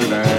Saturday.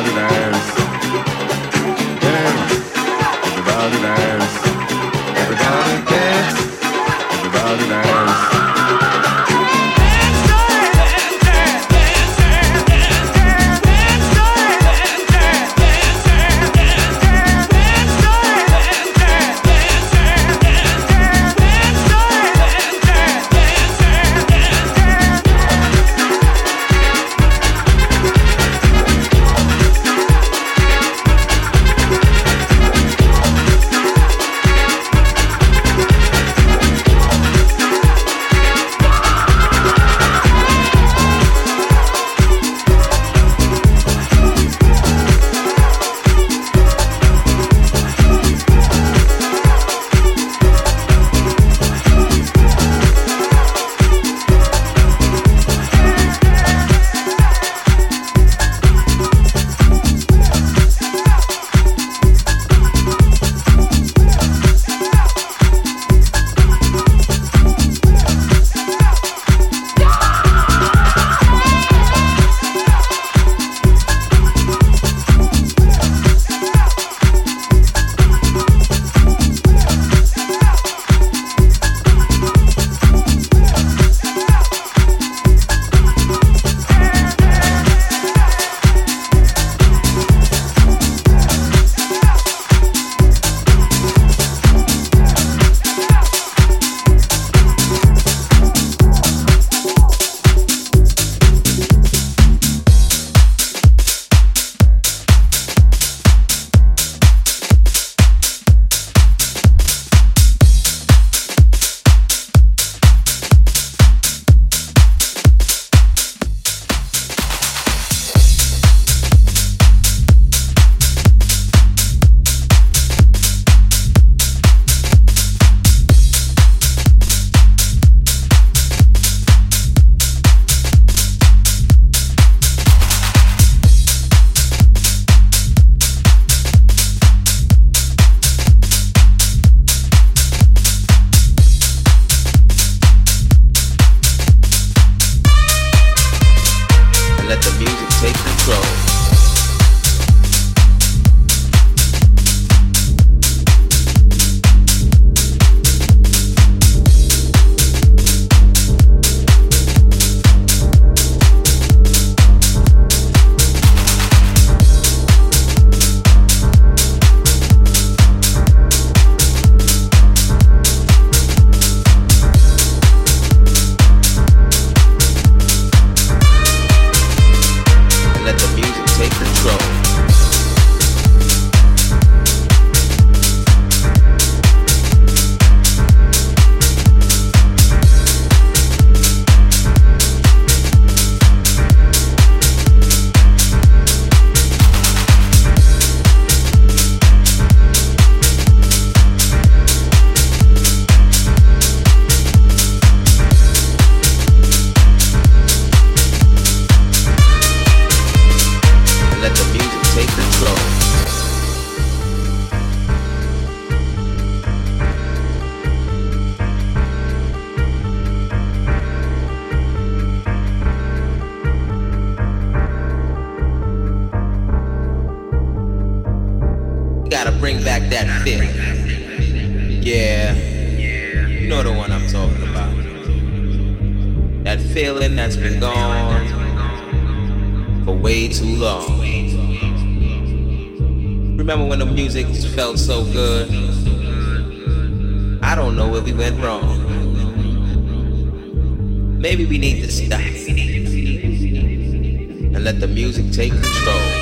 Everybody dance. Everybody dance. Everybody dance. Everybody dance. feeling that's been gone for way too long. Remember when the music felt so good? I don't know where we went wrong. Maybe we need to stop and let the music take control.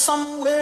somewhere.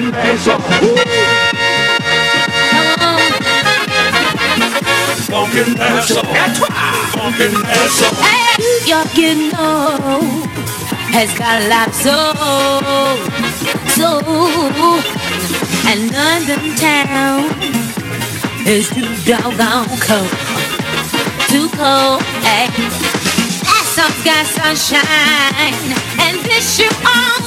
Pumpkin Mansion. Pumpkin Mansion. That's right. Pumpkin Mansion. Hey, your getting old has got a lot soul, soul. And London town is too doggone cold, too cold. Eh? Hey, that song's got sunshine, and this you all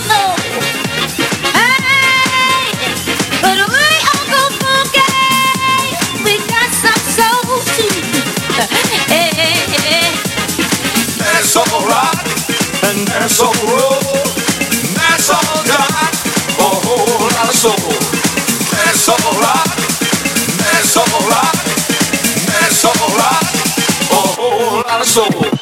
That's and that's all. That's all got a whole lot of soul. That's that's that's a whole lot of soul.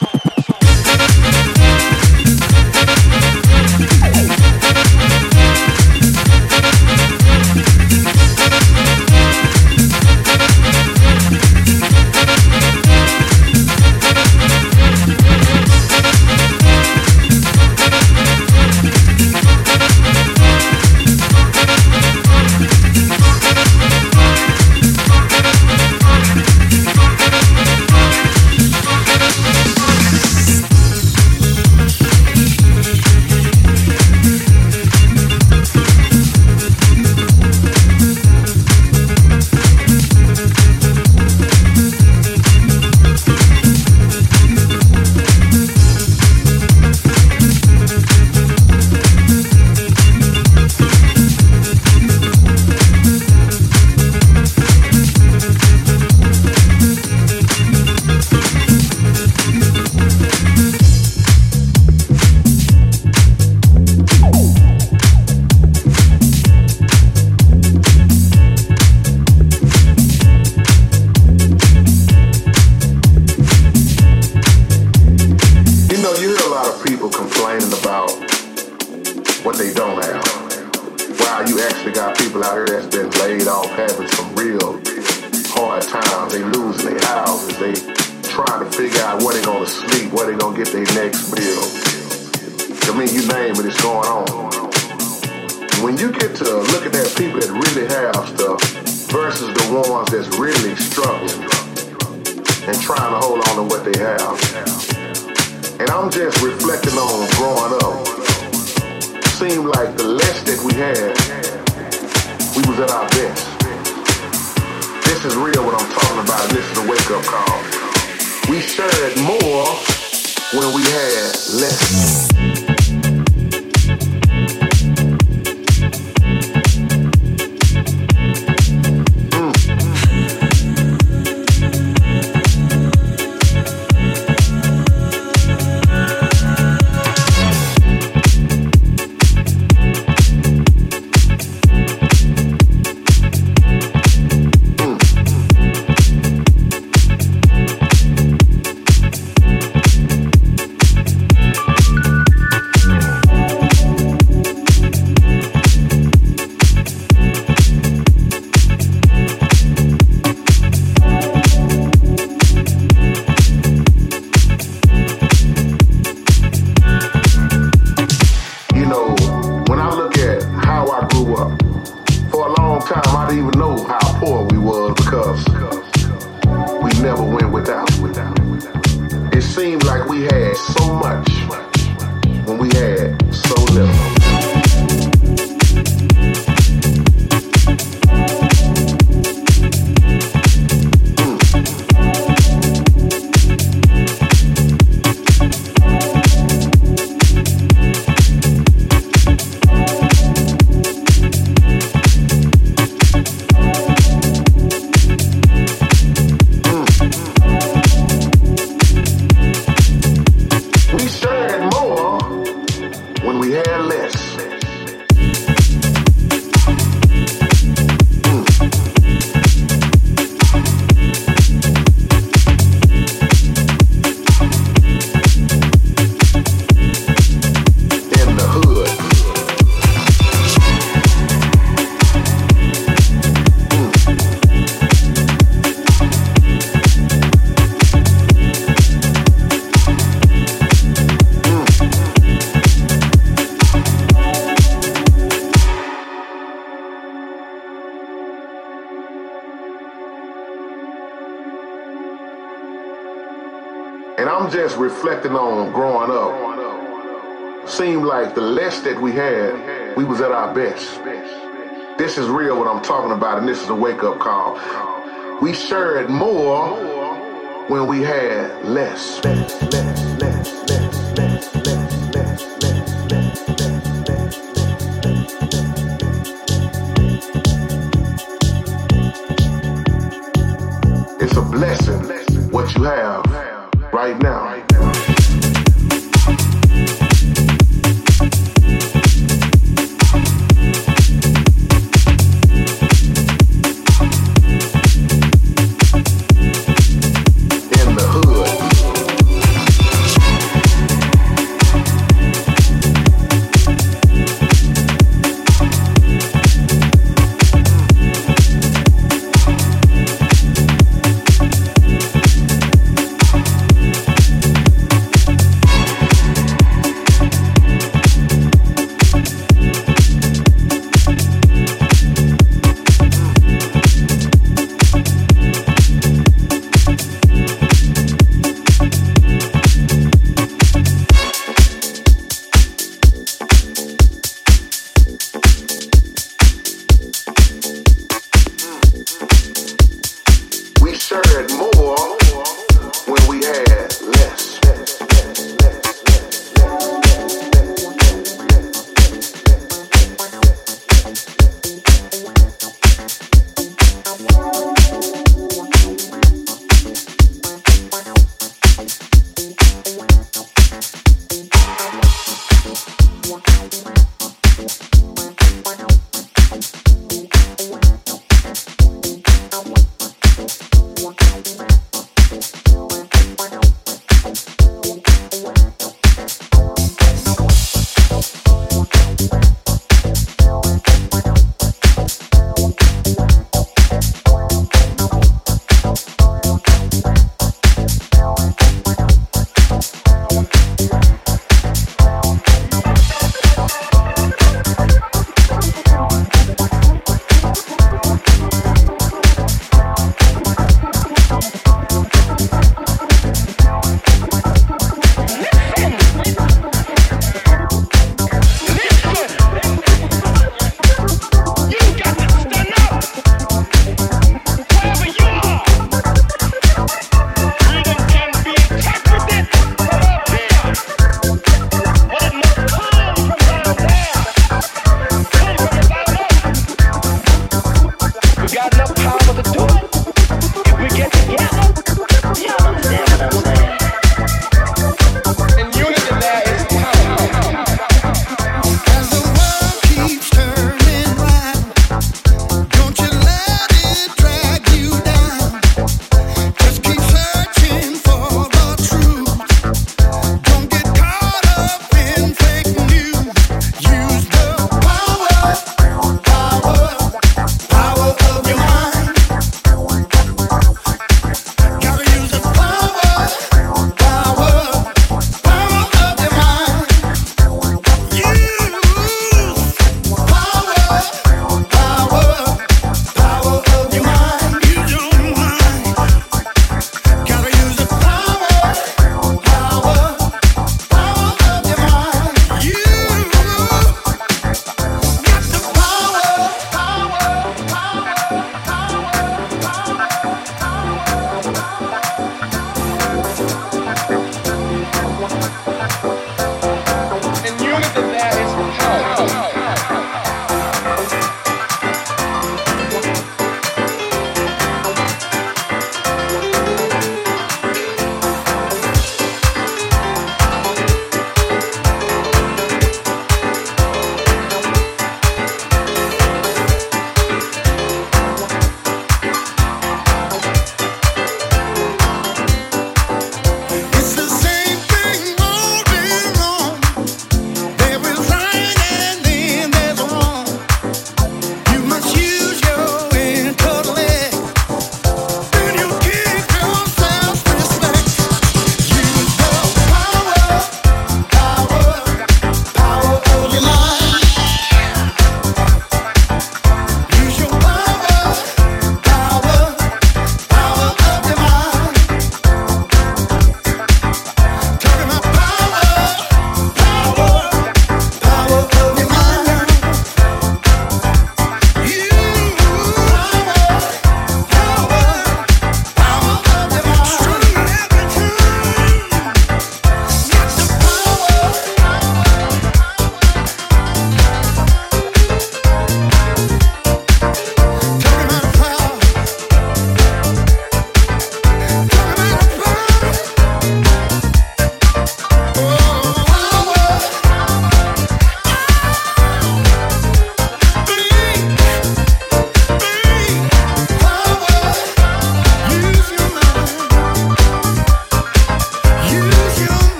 When I look at how I grew up, for a long time I didn't even know how poor we was because we never went without. It seemed like we had so much when we had so little. That we had, we was at our best. This is real what I'm talking about, and this is a wake-up call. We shared more when we had less. It's a blessing what you have right now.